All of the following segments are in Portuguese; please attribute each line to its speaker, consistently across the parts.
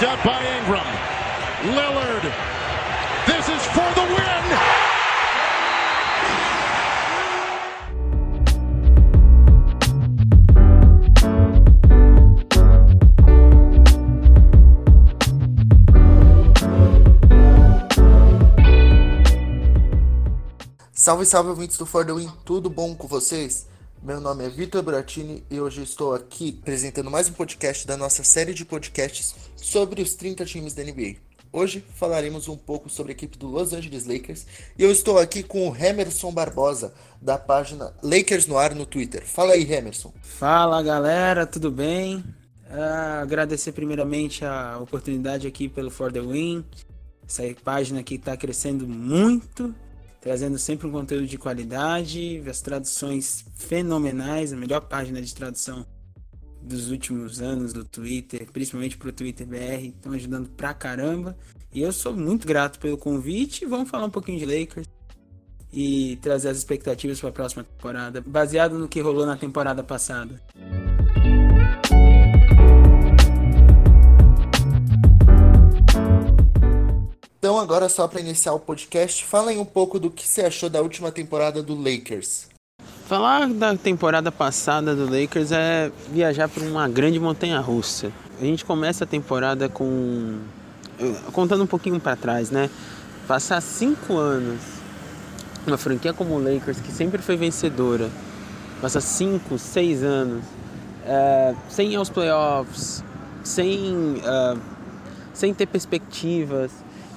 Speaker 1: picked up by Ingram. Lillard. This is for the win.
Speaker 2: Salve, salve, ouvintes do For The Win, tudo bom com vocês? Meu nome é Vitor Buratini e hoje estou aqui apresentando mais um podcast da nossa série de podcasts sobre os 30 times da NBA. Hoje falaremos um pouco sobre a equipe do Los Angeles Lakers e eu estou aqui com o Hemerson Barbosa, da página Lakers no Ar no Twitter. Fala aí, Hemerson.
Speaker 3: Fala galera, tudo bem? Uh, agradecer primeiramente a oportunidade aqui pelo For The Win, essa página que está crescendo muito trazendo sempre um conteúdo de qualidade, as traduções fenomenais, a melhor página de tradução dos últimos anos do Twitter, principalmente para o Twitter BR, estão ajudando pra caramba. E eu sou muito grato pelo convite. Vamos falar um pouquinho de Lakers e trazer as expectativas para a próxima temporada, baseado no que rolou na temporada passada.
Speaker 2: Então, agora só para iniciar o podcast, falem um pouco do que você achou da última temporada do Lakers.
Speaker 3: Falar da temporada passada do Lakers é viajar por uma grande montanha russa. A gente começa a temporada com. contando um pouquinho para trás, né? Passar cinco anos, uma franquia como o Lakers, que sempre foi vencedora, passar cinco, seis anos, é, sem ir aos playoffs, sem, uh, sem ter perspectivas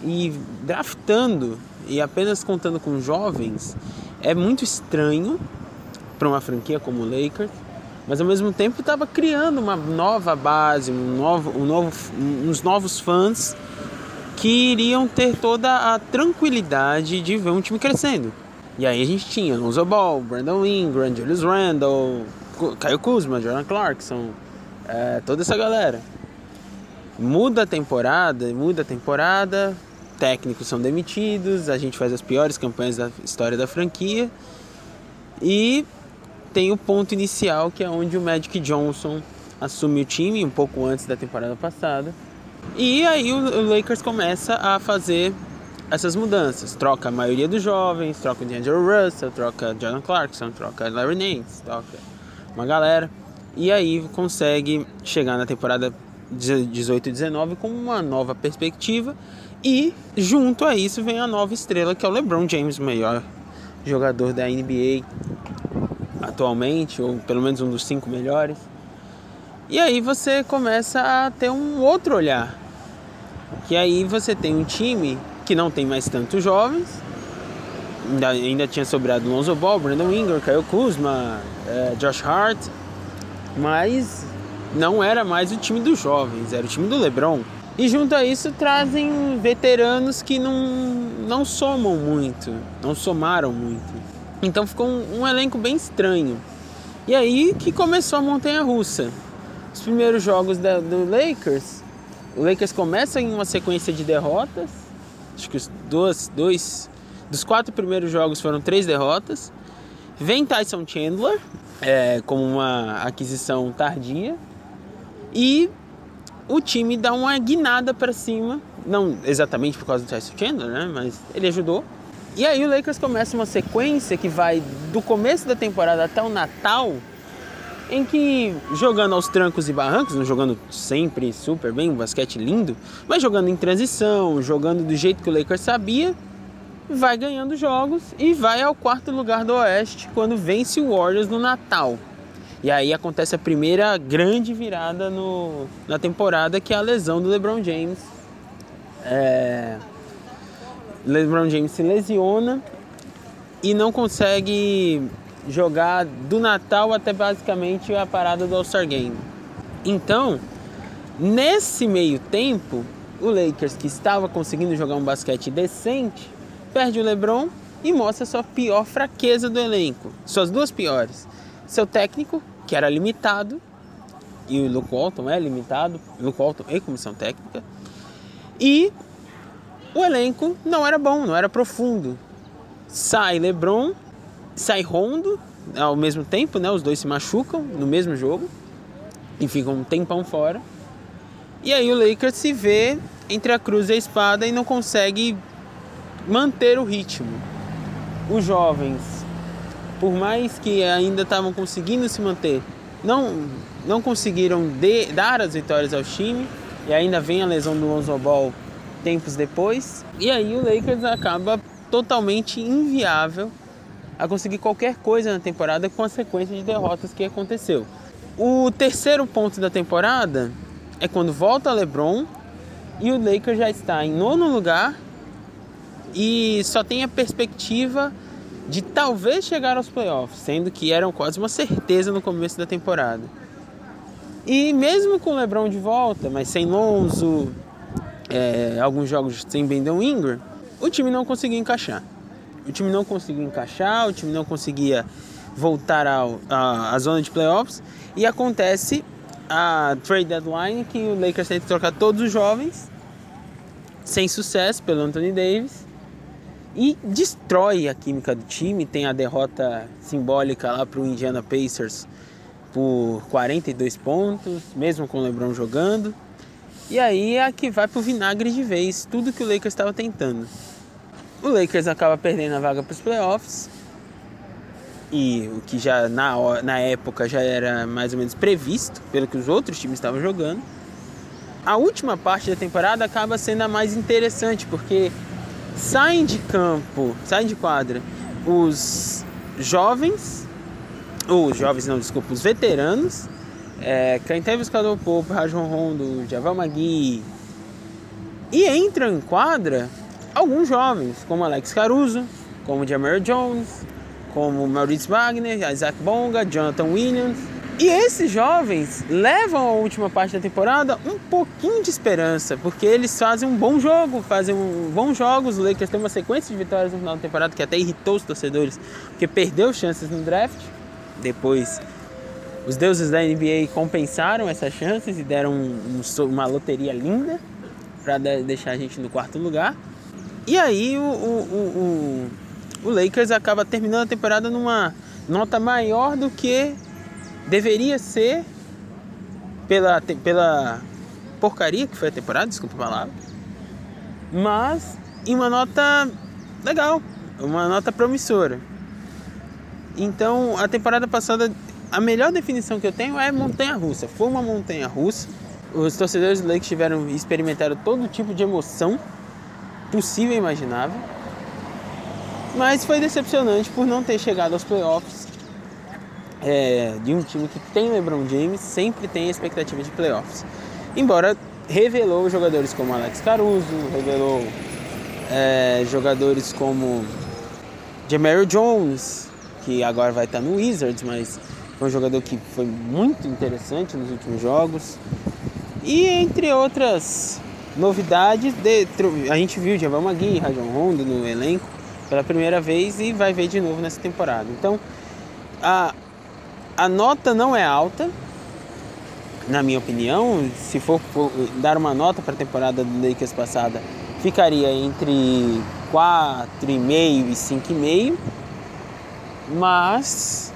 Speaker 3: e draftando e apenas contando com jovens é muito estranho para uma franquia como o Lakers, mas ao mesmo tempo estava criando uma nova base, um novo, um novo, uns novos fãs que iriam ter toda a tranquilidade de ver um time crescendo. E aí a gente tinha Lonzo Ball, Brandon Ingram, Julius Randle, Kyle Kuzma, Jordan Clarkson, é, toda essa galera. Muda a temporada, muda a temporada, técnicos são demitidos, a gente faz as piores campanhas da história da franquia e tem o ponto inicial que é onde o Magic Johnson assume o time um pouco antes da temporada passada. E aí o Lakers começa a fazer essas mudanças, troca a maioria dos jovens, troca o D'Angelo Russell, troca Jordan Clarkson, troca Larry Nance, troca uma galera. E aí consegue chegar na temporada 18 e 19 com uma nova perspectiva e junto a isso vem a nova estrela que é o LeBron James, o melhor jogador da NBA atualmente, ou pelo menos um dos cinco melhores. E aí você começa a ter um outro olhar. Que aí você tem um time que não tem mais tantos jovens. Ainda, ainda tinha sobrado Lonzo Ball, Brandon Ingram, Kyle Kuzma, é, Josh Hart. Mas não era mais o time dos jovens, era o time do LeBron. E junto a isso trazem veteranos que não, não somam muito, não somaram muito. Então ficou um, um elenco bem estranho. E aí que começou a montanha russa. Os primeiros jogos da, do Lakers, o Lakers começa em uma sequência de derrotas. Acho que os dois, dois dos quatro primeiros jogos foram três derrotas. Vem Tyson Chandler é, como uma aquisição tardia. E o time dá uma guinada para cima, não exatamente por causa do Tyson Chandler, né, mas ele ajudou. E aí o Lakers começa uma sequência que vai do começo da temporada até o Natal, em que jogando aos trancos e barrancos, não jogando sempre super bem, um basquete lindo, mas jogando em transição, jogando do jeito que o Lakers sabia, vai ganhando jogos e vai ao quarto lugar do Oeste quando vence o Warriors no Natal. E aí acontece a primeira grande virada no, na temporada, que é a lesão do LeBron James. É, LeBron James se lesiona e não consegue jogar do Natal até basicamente a parada do All-Star Game. Então, nesse meio tempo, o Lakers, que estava conseguindo jogar um basquete decente, perde o LeBron e mostra sua pior fraqueza do elenco. Suas duas piores. Seu técnico, que era limitado, e o Luke Walton é limitado, Luke Walton e comissão técnica, e o elenco não era bom, não era profundo. Sai LeBron, sai Rondo ao mesmo tempo, né? Os dois se machucam no mesmo jogo e ficam um tempão fora. E aí o Lakers se vê entre a cruz e a espada e não consegue manter o ritmo. Os jovens, por mais que ainda estavam conseguindo se manter, não, não conseguiram de, dar as vitórias ao time. E ainda vem a lesão do Lonzo Ball tempos depois. E aí o Lakers acaba totalmente inviável a conseguir qualquer coisa na temporada com a sequência de derrotas que aconteceu. O terceiro ponto da temporada é quando volta LeBron e o Lakers já está em nono lugar e só tem a perspectiva de talvez chegar aos playoffs, sendo que eram quase uma certeza no começo da temporada. E mesmo com o LeBron de volta, mas sem Lonzo, é, alguns jogos sem Brandon Ingram, o time não conseguia encaixar. O time não conseguia encaixar, o time não conseguia voltar à zona de playoffs. E acontece a trade deadline que o Lakers tem que trocar todos os jovens, sem sucesso pelo Anthony Davis. E destrói a química do time. Tem a derrota simbólica lá para o Indiana Pacers por 42 pontos, mesmo com o LeBron jogando. E aí é que vai pro vinagre de vez, tudo que o Lakers estava tentando. O Lakers acaba perdendo a vaga para os playoffs. E o que já na, na época já era mais ou menos previsto, pelo que os outros times estavam jogando. A última parte da temporada acaba sendo a mais interessante, porque saem de campo, saem de quadra os jovens, ou os jovens não, desculpa, os veteranos, é, Kentavious Caldwell Pope, Rajon Rondo, Javal Magui, e entram em quadra alguns jovens, como Alex Caruso, como Jameer Jones, como Maurice Wagner, Isaac Bonga, Jonathan Williams. E esses jovens levam a última parte da temporada um pouquinho de esperança, porque eles fazem um bom jogo, fazem um bons jogos. O Lakers tem uma sequência de vitórias no final da temporada que até irritou os torcedores, porque perdeu chances no draft. Depois, os deuses da NBA compensaram essas chances e deram um, um, uma loteria linda para deixar a gente no quarto lugar. E aí o, o, o, o, Lakers acaba terminando a temporada numa nota maior do que deveria ser pela, pela porcaria que foi a temporada, desculpa a palavra. Mas em uma nota legal, uma nota promissora. Então a temporada passada, a melhor definição que eu tenho é montanha russa. Foi uma montanha russa. Os torcedores do Lakers tiveram experimentaram todo tipo de emoção possível e imaginável. Mas foi decepcionante por não ter chegado aos playoffs é, de um time que tem LeBron James, sempre tem a expectativa de playoffs. Embora revelou jogadores como Alex Caruso, revelou é, jogadores como Jameer Jones, que agora vai estar no Wizards, mas foi um jogador que foi muito interessante nos últimos jogos. E entre outras novidades, de, a gente viu Javal Magui, Rajon Rondo no elenco pela primeira vez e vai ver de novo nessa temporada. Então, a, a nota não é alta, na minha opinião. Se for, dar uma nota para a temporada do Lakers passada, ficaria entre 4,5 e 5,5, mas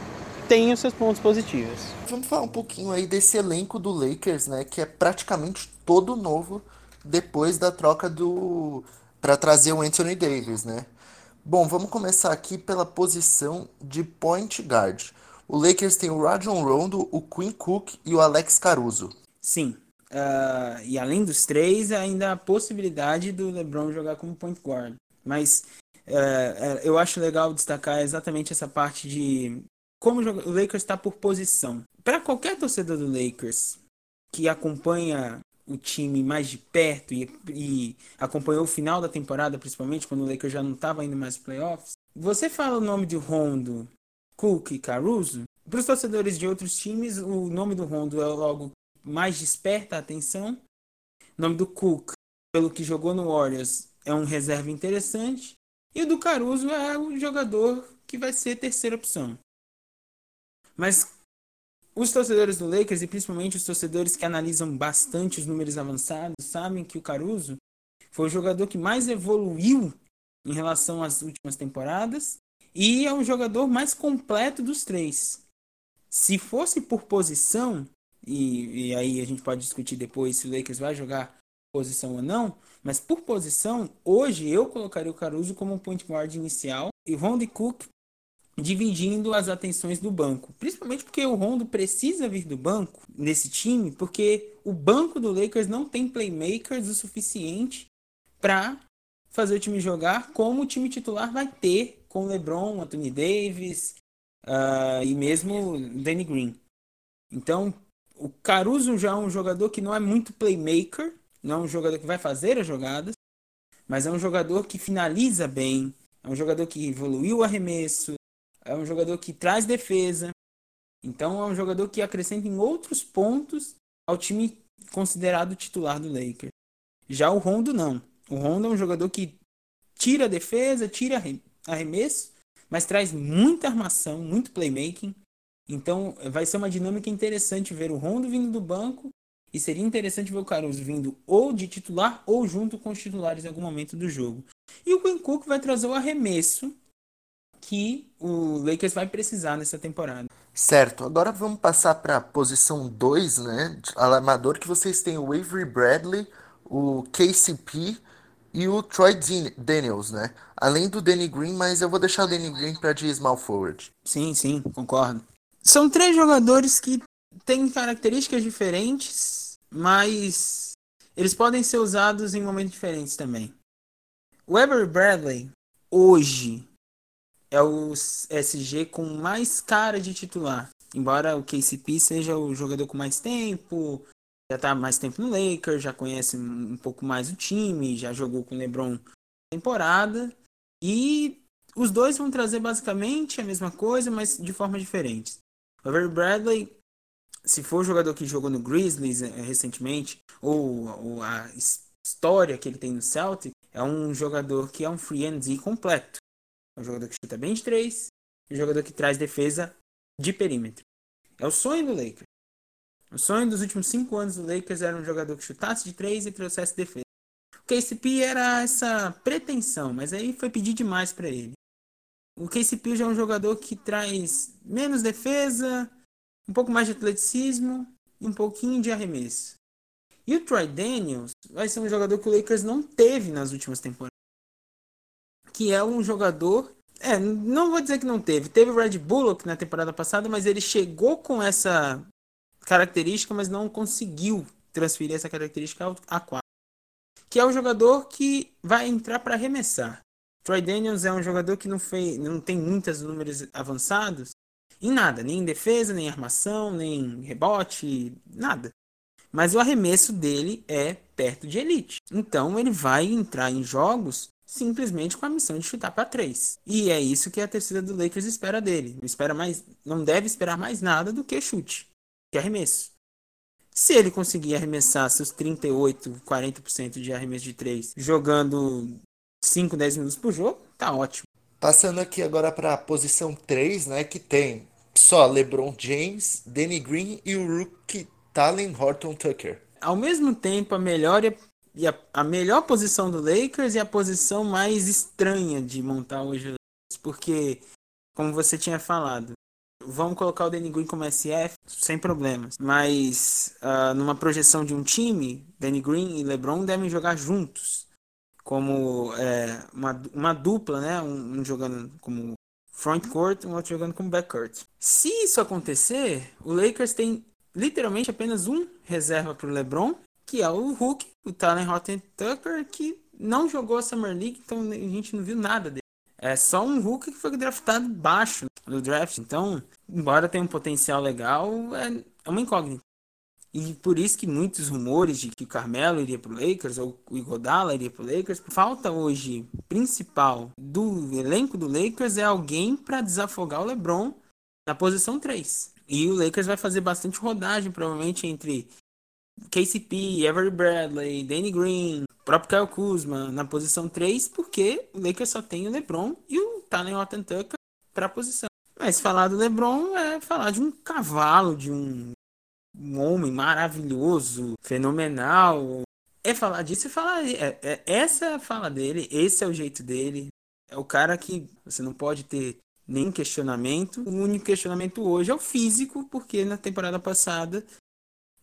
Speaker 3: tem os seus pontos positivos.
Speaker 2: Vamos falar um pouquinho aí desse elenco do Lakers, né, que é praticamente todo novo depois da troca do para trazer o Anthony Davis, né? Bom, vamos começar aqui pela posição de point guard. O Lakers tem o Rajon Rondo, o Quinn Cook e o Alex Caruso.
Speaker 3: Sim. Uh, e além dos três, ainda a possibilidade do LeBron jogar como point guard. Mas uh, eu acho legal destacar exatamente essa parte de como o Lakers está por posição. Para qualquer torcedor do Lakers que acompanha o time mais de perto e, e acompanhou o final da temporada, principalmente quando o Lakers já não estava indo mais playoffs, você fala o nome de Rondo, Cook e Caruso, para os torcedores de outros times, o nome do Rondo é logo mais desperta a atenção. O nome do Cook, pelo que jogou no Warriors, é um reserva interessante. E o do Caruso é o jogador que vai ser terceira opção. Mas os torcedores do Lakers e principalmente os torcedores que analisam bastante os números avançados sabem que o Caruso foi o jogador que mais evoluiu em relação às últimas temporadas e é o jogador mais completo dos três. Se fosse por posição, e, e aí a gente pode discutir depois se o Lakers vai jogar posição ou não, mas por posição, hoje eu colocaria o Caruso como point guard inicial e Ron Cook dividindo as atenções do banco. Principalmente porque o Rondo precisa vir do banco nesse time, porque o banco do Lakers não tem playmakers o suficiente para fazer o time jogar como o time titular vai ter com LeBron, Anthony Davis uh, e mesmo Danny Green. Então, o Caruso já é um jogador que não é muito playmaker, não é um jogador que vai fazer as jogadas, mas é um jogador que finaliza bem, é um jogador que evoluiu o arremesso, é um jogador que traz defesa. Então é um jogador que acrescenta em outros pontos ao time considerado titular do Lakers. Já o Rondo não. O Rondo é um jogador que tira a defesa, tira arremesso, mas traz muita armação, muito playmaking. Então vai ser uma dinâmica interessante ver o Rondo vindo do banco e seria interessante ver o Caruso vindo ou de titular ou junto com os titulares em algum momento do jogo. E o Quinn Cook vai trazer o arremesso que o Lakers vai precisar nessa temporada.
Speaker 2: Certo, agora vamos passar para a posição 2, né? Alarmador que vocês têm o Avery Bradley, o KCP e o Troy Daniels, né? Além do Danny Green, mas eu vou deixar o Danny Green para de small forward.
Speaker 3: Sim, sim, concordo. São três jogadores que têm características diferentes, mas eles podem ser usados em momentos diferentes também. O Bradley, hoje, é o SG com mais cara de titular. Embora o KCP seja o jogador com mais tempo, já está mais tempo no Lakers, já conhece um pouco mais o time, já jogou com o LeBron temporada. E os dois vão trazer basicamente a mesma coisa, mas de forma diferentes. O Avery Bradley, se for jogador que jogou no Grizzlies eh, recentemente, ou, ou a história que ele tem no Celtic, é um jogador que é um free and completo. É um jogador que chuta bem de três. E um jogador que traz defesa de perímetro. É o sonho do Lakers. O sonho dos últimos cinco anos do Lakers era um jogador que chutasse de três e trouxesse defesa. O KCP era essa pretensão, mas aí foi pedir demais para ele. O KCP já é um jogador que traz menos defesa, um pouco mais de atleticismo e um pouquinho de arremesso. E o Troy Daniels vai ser um jogador que o Lakers não teve nas últimas temporadas que é um jogador. É, não vou dizer que não teve. Teve o Red Bullock na temporada passada, mas ele chegou com essa característica, mas não conseguiu transferir essa característica a 4. Que é o jogador que vai entrar para arremessar. Troy Daniels é um jogador que não, fez, não tem muitos números avançados em nada, nem em defesa, nem em armação, nem em rebote, nada. Mas o arremesso dele é perto de elite. Então ele vai entrar em jogos simplesmente com a missão de chutar para três. E é isso que a torcida do Lakers espera dele. Não espera mais, não deve esperar mais nada do que chute, que arremesso. Se ele conseguir arremessar seus 38, 40% de arremesso de três, jogando 5, 10 minutos por jogo, tá ótimo.
Speaker 2: Passando aqui agora para a posição 3, né, que tem só LeBron James, Danny Green e o rookie Talen Horton Tucker.
Speaker 3: Ao mesmo tempo, a melhor e a, a, melhor posição do Lakers e a posição mais estranha de montar hoje. Porque, como você tinha falado, vamos colocar o Danny Green como SF sem problemas. Mas uh, numa projeção de um time, Danny Green e LeBron devem jogar juntos. Como é, uma, uma dupla, né? Um, um jogando como front court, um outro jogando como backcourt. Se isso acontecer, o Lakers tem literalmente apenas um reserva para o LeBron que é o Hulk, o Talent Rotten Tucker, que não jogou a Summer League, então a gente não viu nada dele. É só um Hulk que foi draftado baixo no draft. Então, embora tenha um potencial legal, é, é uma incógnita. E por isso que muitos rumores de que o Carmelo iria para o Lakers ou o Igodala iria para o Lakers. Falta hoje principal do elenco do Lakers é alguém para desafogar o LeBron na posição 3. E o Lakers vai fazer bastante rodagem, provavelmente entre KCP, Avery Bradley, Danny Green, próprio Kyle Kuzma na posição 3, porque o Lakers só tem o LeBron e o Talen Horton Tucker para a posição. Mas falar do LeBron é falar de um cavalo, de um, um homem maravilhoso, fenomenal. É falar disso e falar. É, é, essa é a fala dele, esse é o jeito dele. É o cara que você não pode ter nenhum questionamento. O único questionamento hoje é o físico, porque na temporada passada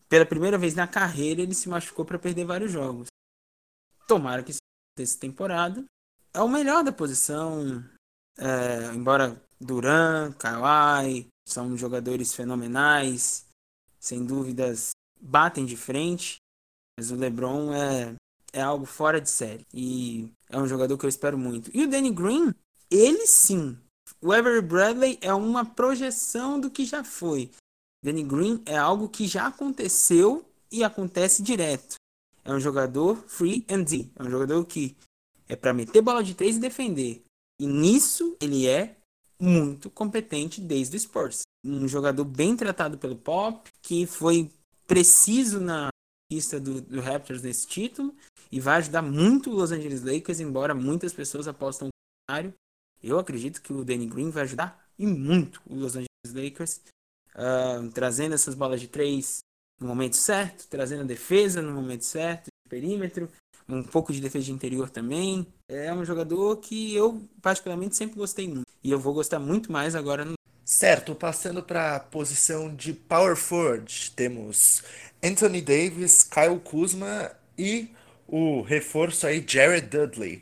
Speaker 3: pela primeira vez na carreira, ele se machucou para perder vários jogos. Tomara que essa temporada. É o melhor da posição. É, embora Duran, Kawhi são jogadores fenomenais, sem dúvidas batem de frente, mas o LeBron é, é algo fora de série e é um jogador que eu espero muito. E o Danny Green, ele sim. O Avery Bradley é uma projeção do que já foi. Danny Green é algo que já aconteceu e acontece direto. É um jogador free and D. É um jogador que é para meter bola de três e defender. E nisso ele é muito competente desde o Spurs. Um jogador bem tratado pelo Pop, que foi preciso na pista do, do Raptors nesse título e vai ajudar muito o Los Angeles Lakers, embora muitas pessoas apostam contrário. Eu acredito que o Danny Green vai ajudar e muito o Los Angeles Lakers uh, trazendo essas bolas de três no momento certo, trazendo a defesa no momento certo, perímetro, um pouco de defesa de interior também. É um jogador que eu particularmente sempre gostei muito e eu vou gostar muito mais agora no
Speaker 2: Certo, passando para a posição de power forward, temos Anthony Davis, Kyle Kuzma e o reforço aí Jared Dudley.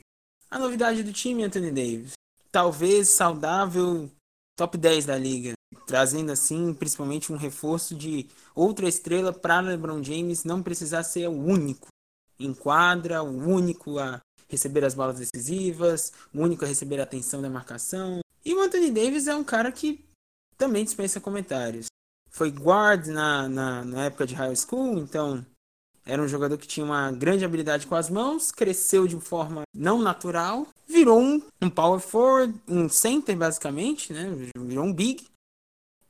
Speaker 3: A novidade do time, Anthony Davis, talvez saudável, top 10 da liga trazendo assim principalmente um reforço de outra estrela para LeBron James não precisar ser o único em quadra, o único a receber as bolas decisivas, o único a receber a atenção da marcação. E o Anthony Davis é um cara que também dispensa comentários. Foi guard na, na, na época de high school, então era um jogador que tinha uma grande habilidade com as mãos, cresceu de forma não natural, virou um, um power forward, um center basicamente, né? Virou um big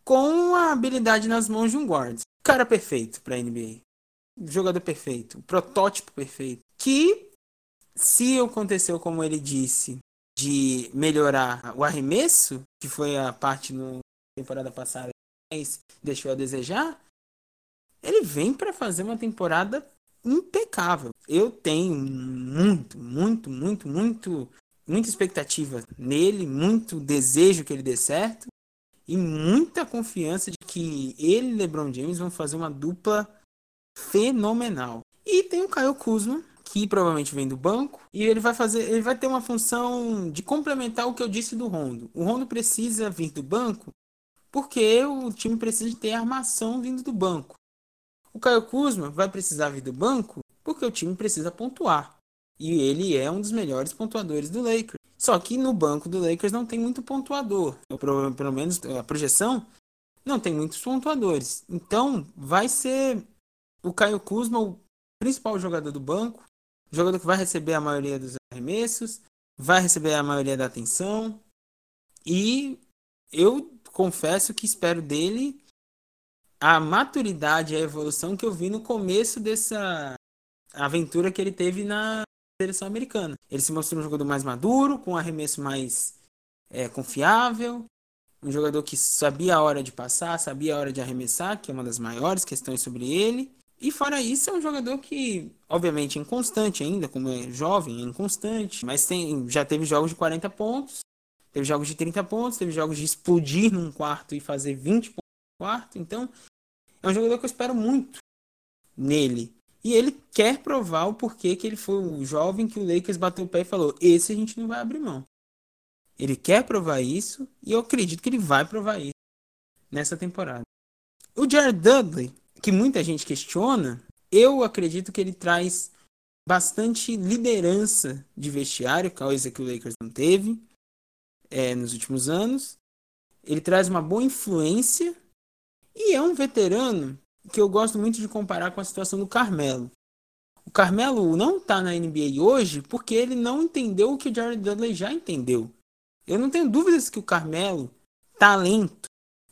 Speaker 3: com a habilidade nas mãos de um guard. Cara perfeito para NBA. Jogador perfeito, protótipo perfeito. Que se aconteceu como ele disse de melhorar o arremesso, que foi a parte no temporada passada mas deixou a desejar, ele vem para fazer uma temporada impecável. Eu tenho muito, muito, muito, muito, muita expectativa nele, muito desejo que ele dê certo e muita confiança de que ele e LeBron James vão fazer uma dupla fenomenal. E tem o Caio Kuzma, que provavelmente vem do banco, e ele vai fazer, ele vai ter uma função de complementar o que eu disse do Rondo. O Rondo precisa vir do banco porque o time precisa ter armação vindo do banco. O Caio Kuzma vai precisar vir do banco porque o time precisa pontuar. E ele é um dos melhores pontuadores do Lakers. Só que no banco do Lakers não tem muito pontuador. Pelo menos a projeção não tem muitos pontuadores. Então vai ser o Caio Kuzma o principal jogador do banco. Jogador que vai receber a maioria dos arremessos. Vai receber a maioria da atenção. E eu confesso que espero dele a maturidade, a evolução que eu vi no começo dessa aventura que ele teve na seleção americana. Ele se mostrou um jogador mais maduro, com um arremesso mais é, confiável, um jogador que sabia a hora de passar, sabia a hora de arremessar, que é uma das maiores questões sobre ele. E fora isso, é um jogador que, obviamente, é inconstante ainda, como é jovem, é inconstante, mas tem, já teve jogos de 40 pontos, teve jogos de 30 pontos, teve jogos de explodir num quarto e fazer 20 pontos no quarto. Então, é um jogador que eu espero muito nele. E ele quer provar o porquê que ele foi o jovem que o Lakers bateu o pé e falou: esse a gente não vai abrir mão. Ele quer provar isso e eu acredito que ele vai provar isso nessa temporada. O Jared Dudley, que muita gente questiona, eu acredito que ele traz bastante liderança de vestiário, coisa que o Lakers não teve é, nos últimos anos. Ele traz uma boa influência e é um veterano que eu gosto muito de comparar com a situação do Carmelo. O Carmelo não está na NBA hoje porque ele não entendeu o que o Jared Dudley já entendeu. Eu não tenho dúvidas que o Carmelo, talento,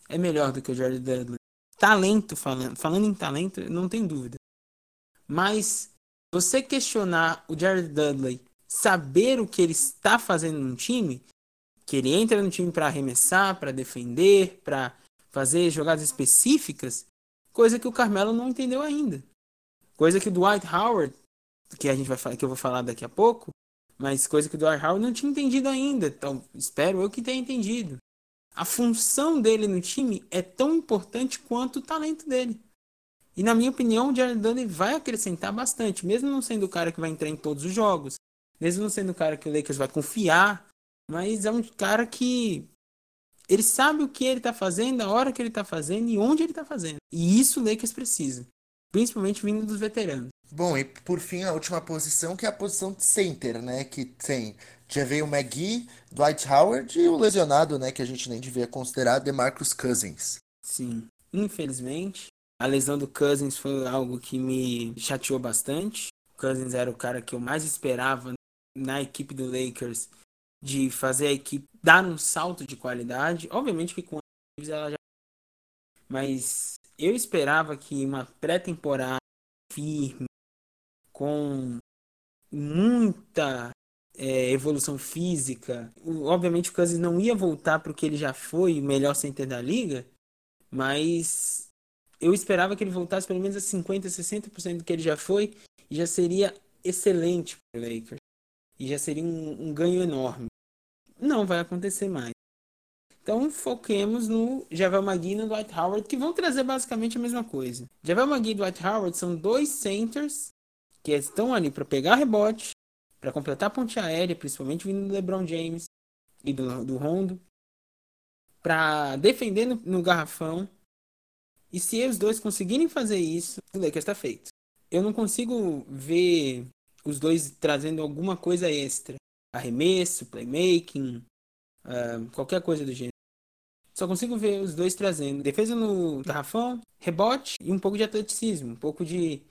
Speaker 3: é melhor do que o Jared Dudley. Talento falando, falando em talento, não tem dúvida. Mas você questionar o Jared Dudley, saber o que ele está fazendo no time, que ele entra no time para arremessar, para defender, para fazer jogadas específicas, coisa que o Carmelo não entendeu ainda. Coisa que o Dwight Howard, que a gente vai que eu vou falar daqui a pouco, mas coisa que o Dwight Howard não tinha entendido ainda. Então, espero eu que tenha entendido. A função dele no time é tão importante quanto o talento dele. E na minha opinião, o Jared Dudley vai acrescentar bastante, mesmo não sendo o cara que vai entrar em todos os jogos, mesmo não sendo o cara que o Lakers vai confiar, mas é um cara que ele sabe o que ele tá fazendo, a hora que ele tá fazendo e onde ele tá fazendo. E isso o Lakers precisa, principalmente vindo dos veteranos.
Speaker 2: Bom, e por fim, a última posição, que é a posição de center, né? Que tem já veio o McGee, Dwight Howard e o lesionado, né? Que a gente nem devia considerar, DeMarcus Cousins.
Speaker 3: Sim, infelizmente. A lesão do Cousins foi algo que me chateou bastante. O Cousins era o cara que eu mais esperava na equipe do Lakers de fazer a equipe dar um salto de qualidade. Obviamente que com ela já. Mas eu esperava que uma pré-temporada firme, com muita é, evolução física. Obviamente o Cousins não ia voltar para o que ele já foi, o melhor center da liga, mas eu esperava que ele voltasse pelo menos a 50, 60% do que ele já foi, e já seria excelente para o Lakers. E já seria um, um ganho enorme. Não vai acontecer mais. Então foquemos no Javel McGee e no Dwight Howard, que vão trazer basicamente a mesma coisa. Javel McGee e Dwight Howard são dois centers que estão ali para pegar rebote, para completar a ponte aérea, principalmente vindo do LeBron James e do, do Rondo, para defender no, no, garrafão. E se os dois conseguirem fazer isso, o Lakers está feito. Eu não consigo ver os dois trazendo alguma coisa extra. Arremesso, playmaking, uh, qualquer coisa do gênero. Só consigo ver os dois trazendo defesa no garrafão, rebote e um pouco de atleticismo, um pouco de,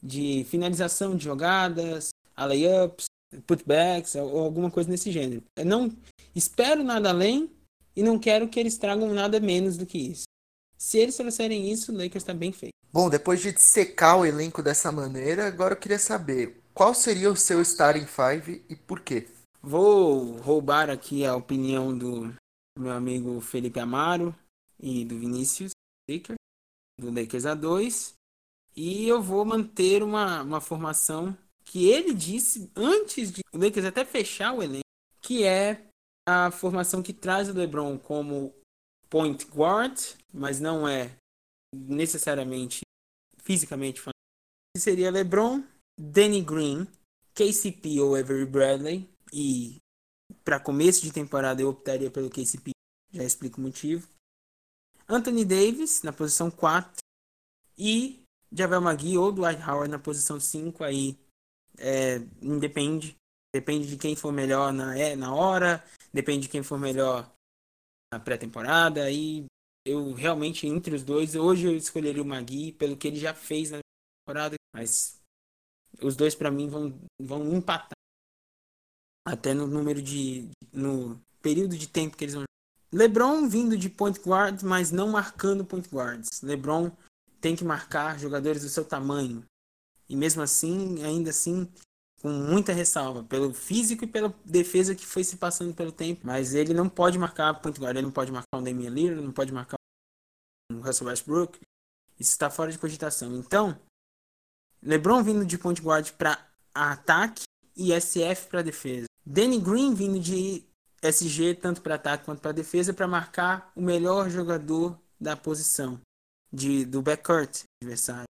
Speaker 3: de finalização de jogadas, layups, putbacks ou alguma coisa nesse gênero. Eu não espero nada além e não quero que eles tragam nada menos do que isso. Se eles trouxerem isso, o Lakers está bem feito.
Speaker 2: Bom, depois de secar o elenco dessa maneira, agora eu queria saber qual seria o seu starting five e por quê?
Speaker 3: Vou roubar aqui a opinião do meu amigo Felipe Amaro e do Vinícius do Lakers A2. E eu vou manter uma, uma formação que ele disse antes de o Lakers até fechar o elenco, que é a formação que traz o LeBron como point guard, mas não é necessariamente fisicamente falando. Seria LeBron, Danny Green, KCP ou Avery Bradley e para começo de temporada eu optaria pelo KCP, já explico o motivo. Anthony Davis na posição 4 e Javel McGee ou Dwight Howard na posição 5 aí é, independe depende de quem for melhor na, é, na hora, depende de quem for melhor na pré-temporada e eu realmente entre os dois hoje eu escolheria o Magui pelo que ele já fez na temporada, mas os dois para mim vão vão empatar até no número de no período de tempo que eles vão LeBron vindo de point guard, mas não marcando point guards. LeBron tem que marcar jogadores do seu tamanho. E mesmo assim, ainda assim, com muita ressalva, pelo físico e pela defesa que foi se passando pelo tempo. Mas ele não pode marcar point guard, ele não pode marcar um Damian Lillard, não pode marcar um Russell Westbrook. Isso está fora de cogitação. Então, LeBron vindo de point guard para ataque e SF para defesa. Danny Green vindo de SG tanto para ataque quanto para defesa para marcar o melhor jogador da posição de do backcourt adversário.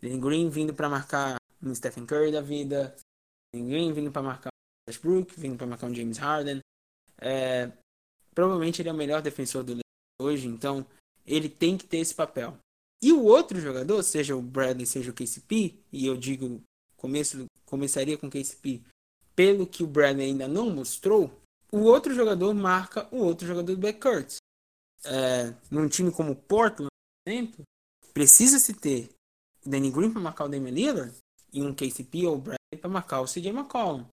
Speaker 3: Danny Green vindo para marcar um Stephen Curry da vida, Danny Green vindo para marcar um Westbrook, vindo para marcar um James Harden. É, provavelmente ele é o melhor defensor do hoje, então ele tem que ter esse papel. E o outro jogador, seja o Bradley, seja o KCP, e eu digo começo começaria com o KCP pelo que o Bradley ainda não mostrou, o outro jogador marca o outro jogador do backcourt. É, num time como o Portland, por exemplo, precisa-se ter o Danny Green para marcar o Damian Lillard e um KCP ou o Bradley para marcar o CJ McCollum.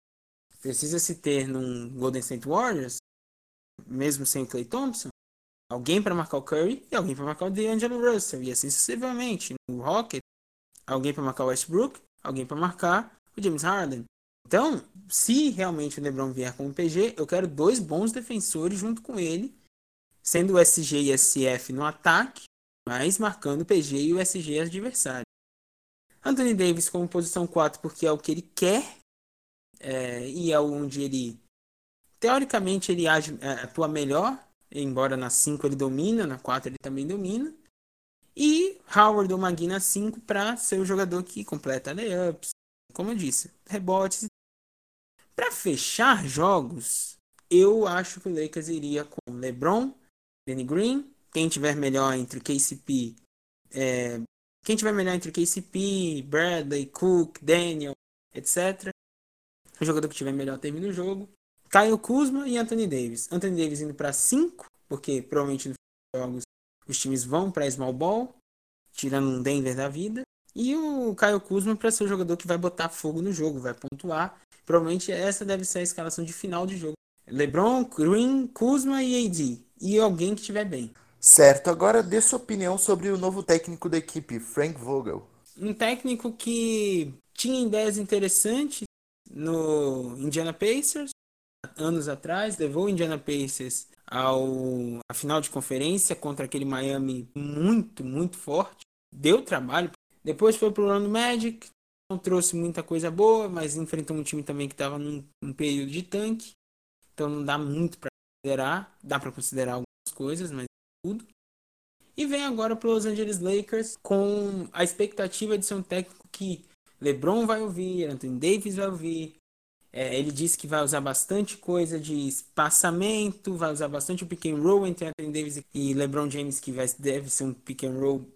Speaker 3: Precisa-se ter num Golden State Warriors, mesmo sem o Clay Thompson, alguém para marcar o Curry e alguém para marcar o DeAngelo Russell, e assim sucessivamente. No Rocket, alguém para marcar o Westbrook, alguém para marcar o James Harden. Então, se realmente o LeBron vier como PG, eu quero dois bons defensores junto com ele, sendo o SG e SF no ataque, mas marcando o PG e o SG adversário. Anthony Davis como posição 4, porque é o que ele quer é, e é onde ele, teoricamente, ele age, é, atua melhor, embora na 5 ele domina, na 4 ele também domina. E Howard ou Magui 5 para ser o jogador que completa layups, como eu disse, rebotes. Para fechar jogos, eu acho que o Lakers iria com LeBron, Danny Green, quem tiver melhor entre KCP, é, quem tiver melhor entre KCP, Bradley, Cook, Daniel, etc. O jogador que tiver melhor termina o jogo. Kyle Kuzma e Anthony Davis. Anthony Davis indo para 5, porque provavelmente nos jogos os times vão para small ball, tirando um Denver da vida. E o Kyle Kuzma para ser o jogador que vai botar fogo no jogo, vai pontuar. Provavelmente essa deve ser a escalação de final de jogo. LeBron, Green, Kuzma e AD. E alguém que estiver bem.
Speaker 2: Certo, agora dê sua opinião sobre o novo técnico da equipe, Frank Vogel.
Speaker 3: Um técnico que tinha ideias interessantes no Indiana Pacers, anos atrás, levou o Indiana Pacers ao a final de conferência contra aquele Miami muito, muito forte. Deu trabalho. Depois foi pro Orlando Magic, não trouxe muita coisa boa, mas enfrentou um time também que estava num, num, período de tanque. Então não dá muito para considerar, dá para considerar algumas coisas, mas tudo. E vem agora para Los Angeles Lakers com a expectativa de ser um técnico que LeBron vai ouvir, Anthony Davis vai ouvir, é, ele disse que vai usar bastante coisa de espaçamento, vai usar bastante o pick and roll entre Anthony Davis e LeBron James, que vai, deve ser um pick and roll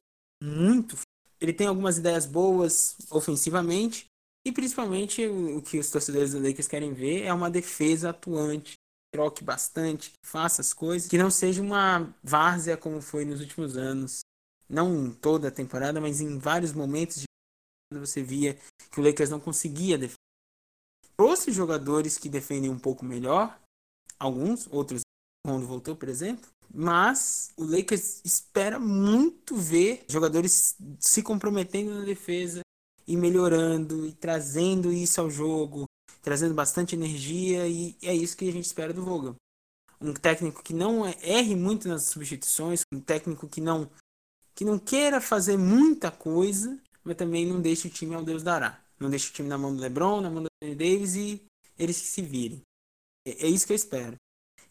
Speaker 3: muito. Ele tem algumas ideias boas ofensivamente e principalmente o que os torcedores do Lakers querem ver é uma defesa atuante, troque bastante, faça as coisas, que não seja uma várzea como foi nos últimos anos. Não toda a temporada, mas em vários momentos de você via que o Lakers não conseguia defender trouxe jogadores que defendem um pouco melhor, alguns, outros quando voltou, por exemplo. Mas o Lakers espera muito ver jogadores se comprometendo na defesa e melhorando e trazendo isso ao jogo, trazendo bastante energia e é isso que a gente espera do Vogel. Um técnico que não é, erre muito nas substituições, um técnico que não que não queira fazer muita coisa, mas também não deixe o time ao Deus dará. Não deixe o time na mão do LeBron, na mão do Anthony Davis e eles que se virem. É, é isso que eu espero.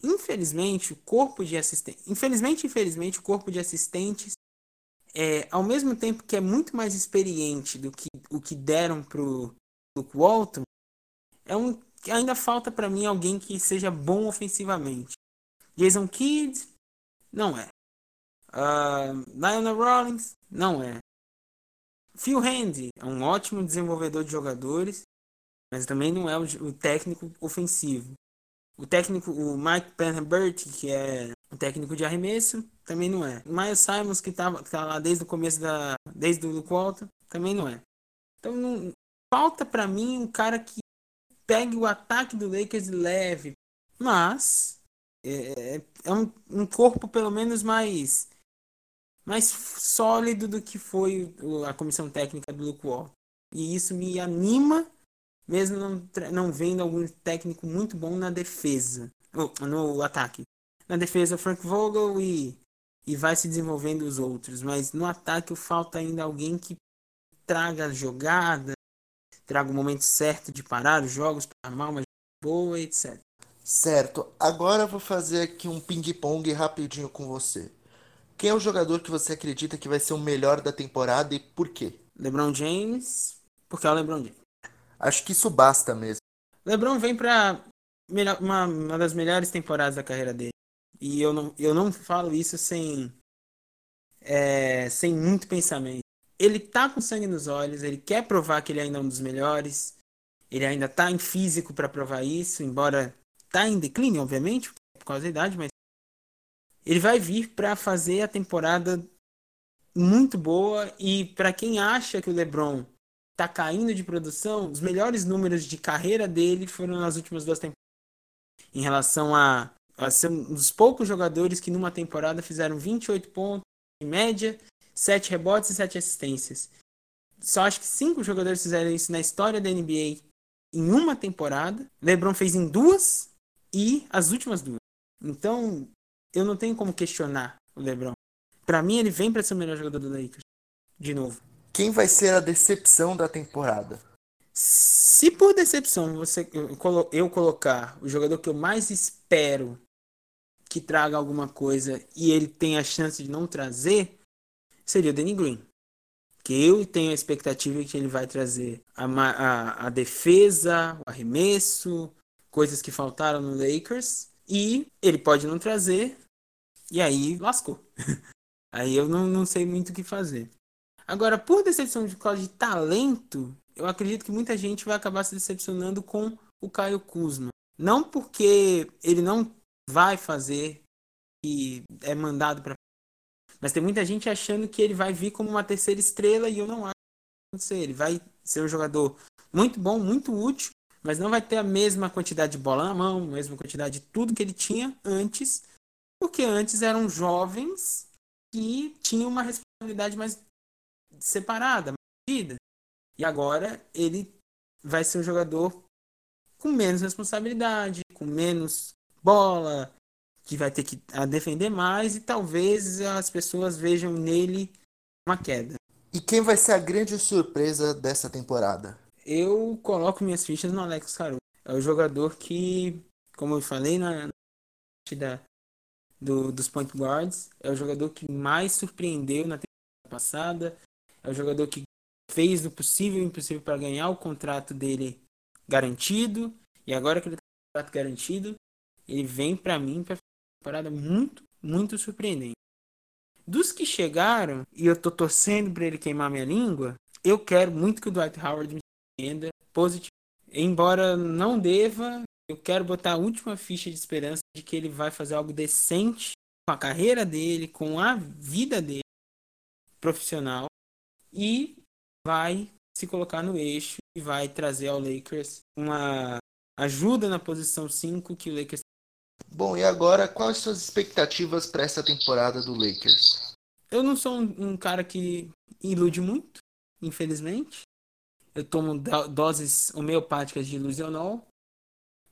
Speaker 3: Infelizmente, o corpo de assistentes. Infelizmente, infelizmente, o corpo de assistentes é, ao mesmo tempo que é muito mais experiente do que o que deram pro Luke Walton, é um ainda falta para mim alguém que seja bom ofensivamente. Jason Kidd não é. Uh, Lionel Rollins não é. Phil Handy é um ótimo desenvolvedor de jogadores, mas também não é o, o técnico ofensivo. O técnico, o Mike Penherbert, que é o técnico de arremesso, também não é. Miles Simons, que tá, tá lá desde o começo da. desde o Luke Walton, também não é. Então não, falta para mim um cara que pegue o ataque do Lakers leve. Mas é, é, é um, um corpo pelo menos mais mais sólido do que foi a comissão técnica do Luke Walton. E isso me anima, mesmo não, não vendo algum técnico muito bom na defesa, no ataque. Na defesa, Frank Vogel e, e vai se desenvolvendo os outros. Mas no ataque falta ainda alguém que traga a jogada, traga o momento certo de parar os jogos para armar uma boa, etc.
Speaker 2: Certo, agora eu vou fazer aqui um ping-pong rapidinho com você. Quem é o jogador que você acredita que vai ser o melhor da temporada e por quê?
Speaker 3: LeBron James, porque é o LeBron James.
Speaker 2: Acho que isso basta mesmo.
Speaker 3: LeBron vem para uma, uma das melhores temporadas da carreira dele. E eu não, eu não falo isso sem, é, sem muito pensamento. Ele tá com sangue nos olhos, ele quer provar que ele ainda é um dos melhores. Ele ainda tá em físico para provar isso, embora tá em declínio, obviamente, por causa da idade, mas ele vai vir para fazer a temporada muito boa e para quem acha que o LeBron tá caindo de produção, os melhores números de carreira dele foram nas últimas duas temporadas. Em relação a, a ser um dos poucos jogadores que numa temporada fizeram 28 pontos em média, 7 rebotes e 7 assistências. Só acho que cinco jogadores fizeram isso na história da NBA em uma temporada. LeBron fez em duas e as últimas duas. Então, eu não tenho como questionar o LeBron. Para mim, ele vem para ser o melhor jogador do Lakers. De novo.
Speaker 2: Quem vai ser a decepção da temporada?
Speaker 3: Se por decepção você eu colocar o jogador que eu mais espero que traga alguma coisa e ele tem a chance de não trazer, seria o Danny Green. Que eu tenho a expectativa que ele vai trazer a, a, a defesa, o arremesso, coisas que faltaram no Lakers. E ele pode não trazer, e aí lascou. aí eu não, não sei muito o que fazer. Agora, por decepção de causa de talento, eu acredito que muita gente vai acabar se decepcionando com o Caio Kuzma. Não porque ele não vai fazer e é mandado para mas tem muita gente achando que ele vai vir como uma terceira estrela e eu não acho que vai ser. Ele vai ser um jogador muito bom, muito útil, mas não vai ter a mesma quantidade de bola na mão, a mesma quantidade de tudo que ele tinha antes, porque antes eram jovens que tinham uma responsabilidade mais separada, medida. E agora ele vai ser um jogador com menos responsabilidade, com menos bola, que vai ter que defender mais e talvez as pessoas vejam nele uma queda.
Speaker 2: E quem vai ser a grande surpresa dessa temporada?
Speaker 3: Eu coloco minhas fichas no Alex Caruso. É o jogador que, como eu falei na da, do, dos point guards, é o jogador que mais surpreendeu na temporada passada. É o jogador que fez o possível e o impossível para ganhar o contrato dele garantido. E agora que ele tem o contrato garantido, ele vem para mim para parada muito, muito surpreendente. Dos que chegaram, e eu tô torcendo para ele queimar minha língua, eu quero muito que o Dwight Howard me surpreenda positivo. Embora não deva, eu quero botar a última ficha de esperança de que ele vai fazer algo decente com a carreira dele, com a vida dele profissional e vai se colocar no eixo e vai trazer ao Lakers uma ajuda na posição 5 que o Lakers
Speaker 2: Bom, e agora, quais suas expectativas para essa temporada do Lakers?
Speaker 3: Eu não sou um, um, cara que ilude muito, infelizmente. Eu tomo doses homeopáticas de ilusionol.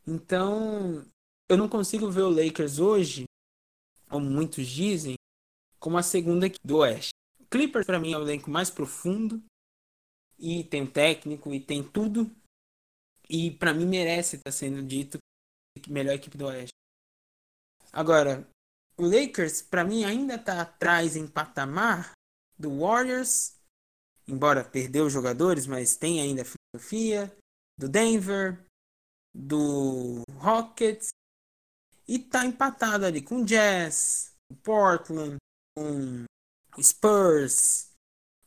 Speaker 3: Então, eu não consigo ver o Lakers hoje, como muitos dizem, como a segunda do Oeste. Clippers, para mim, é o elenco mais profundo. E tem técnico e tem tudo. E para mim merece estar sendo dito melhor equipe do Oeste. Agora, o Lakers, para mim, ainda tá atrás em patamar do Warriors, embora perdeu os jogadores, mas tem ainda a filosofia, do Denver, do Rockets, e tá empatado ali com o Jazz, Portland, com Spurs,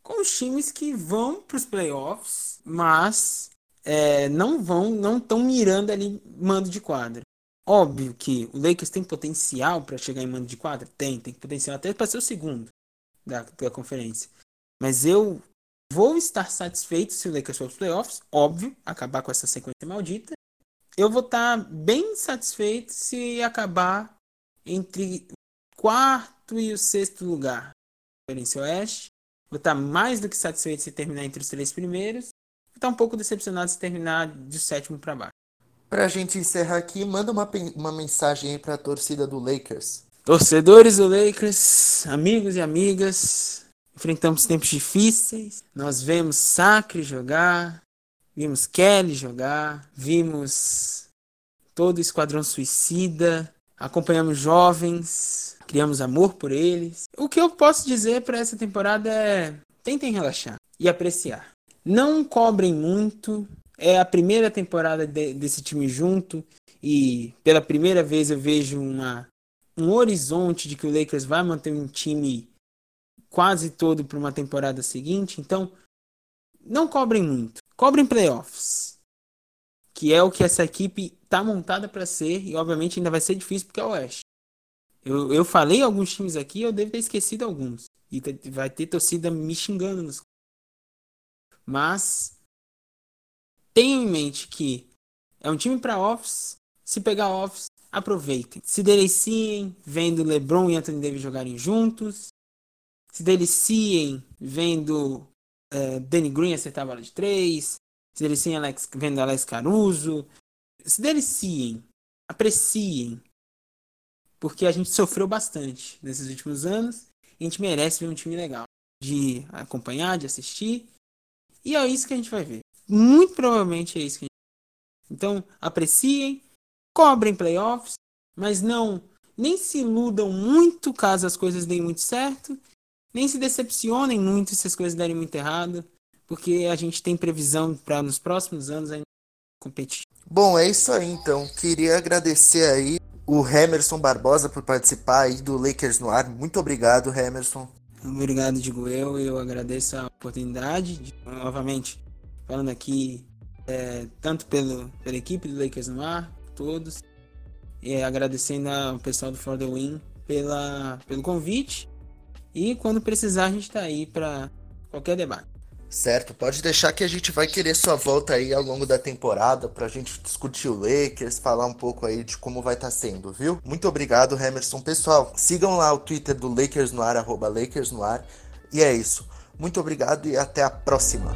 Speaker 3: com os times que vão para os playoffs, mas é, não vão, não estão mirando ali mando de quadra. Óbvio que o Lakers tem potencial para chegar em mando de quadra? Tem, tem potencial até para ser o segundo da, da conferência. Mas eu vou estar satisfeito se o Lakers for os playoffs, óbvio, acabar com essa sequência maldita. Eu vou estar bem satisfeito se acabar entre quarto e o sexto lugar Conferência Oeste. Vou estar mais do que satisfeito se terminar entre os três primeiros. Vou estar um pouco decepcionado se terminar de sétimo para baixo.
Speaker 2: Pra gente encerrar aqui, manda uma, uma mensagem aí pra torcida do Lakers.
Speaker 3: Torcedores do Lakers, amigos e amigas, enfrentamos tempos difíceis. Nós vemos Sacre jogar, vimos Kelly jogar, vimos todo o Esquadrão Suicida, acompanhamos jovens, criamos amor por eles. O que eu posso dizer para essa temporada é: tentem relaxar e apreciar. Não cobrem muito, é a primeira temporada de, desse time junto e pela primeira vez eu vejo uma, um horizonte de que o Lakers vai manter um time quase todo para uma temporada seguinte. Então, não cobrem muito. Cobrem playoffs. Que é o que essa equipe está montada para ser. E obviamente ainda vai ser difícil porque é o Oeste. Eu, eu falei alguns times aqui, eu devo ter esquecido alguns. E vai ter torcida me xingando nos. Mas tenham em mente que é um time para offs. Se pegar offs, aproveitem. Se deliciem vendo LeBron e Anthony Davis jogarem juntos. Se deliciem vendo uh, Danny Green acertar a bola de três. Se deliciem Alex, vendo Alex Caruso. Se deliciem. Apreciem. Porque a gente sofreu bastante nesses últimos anos. E a gente merece ver um time legal. De acompanhar, de assistir. E é isso que a gente vai ver. Muito provavelmente é isso que a gente... Então, apreciem, cobrem playoffs, mas não nem se iludam muito caso as coisas deem muito certo nem se decepcionem muito se as coisas derem muito errado, porque a gente tem previsão para nos próximos anos ainda competir.
Speaker 2: Bom, é isso aí então. Queria agradecer aí o Emerson Barbosa por participar aí do Lakers no ar. Muito obrigado, Emerson.
Speaker 3: Obrigado, digo eu. Eu agradeço a oportunidade, de, novamente, falando aqui, é, tanto pelo, pela equipe do Lakers no ar, todos, e agradecendo ao pessoal do For the Win pela, pelo convite. E quando precisar, a gente está aí para qualquer debate.
Speaker 2: Certo, pode deixar que a gente vai querer sua volta aí ao longo da temporada pra gente discutir o Lakers, falar um pouco aí de como vai estar tá sendo, viu? Muito obrigado, Emerson. Pessoal, sigam lá o Twitter do Lakers no ar, arroba Lakers no ar. E é isso. Muito obrigado e até a próxima.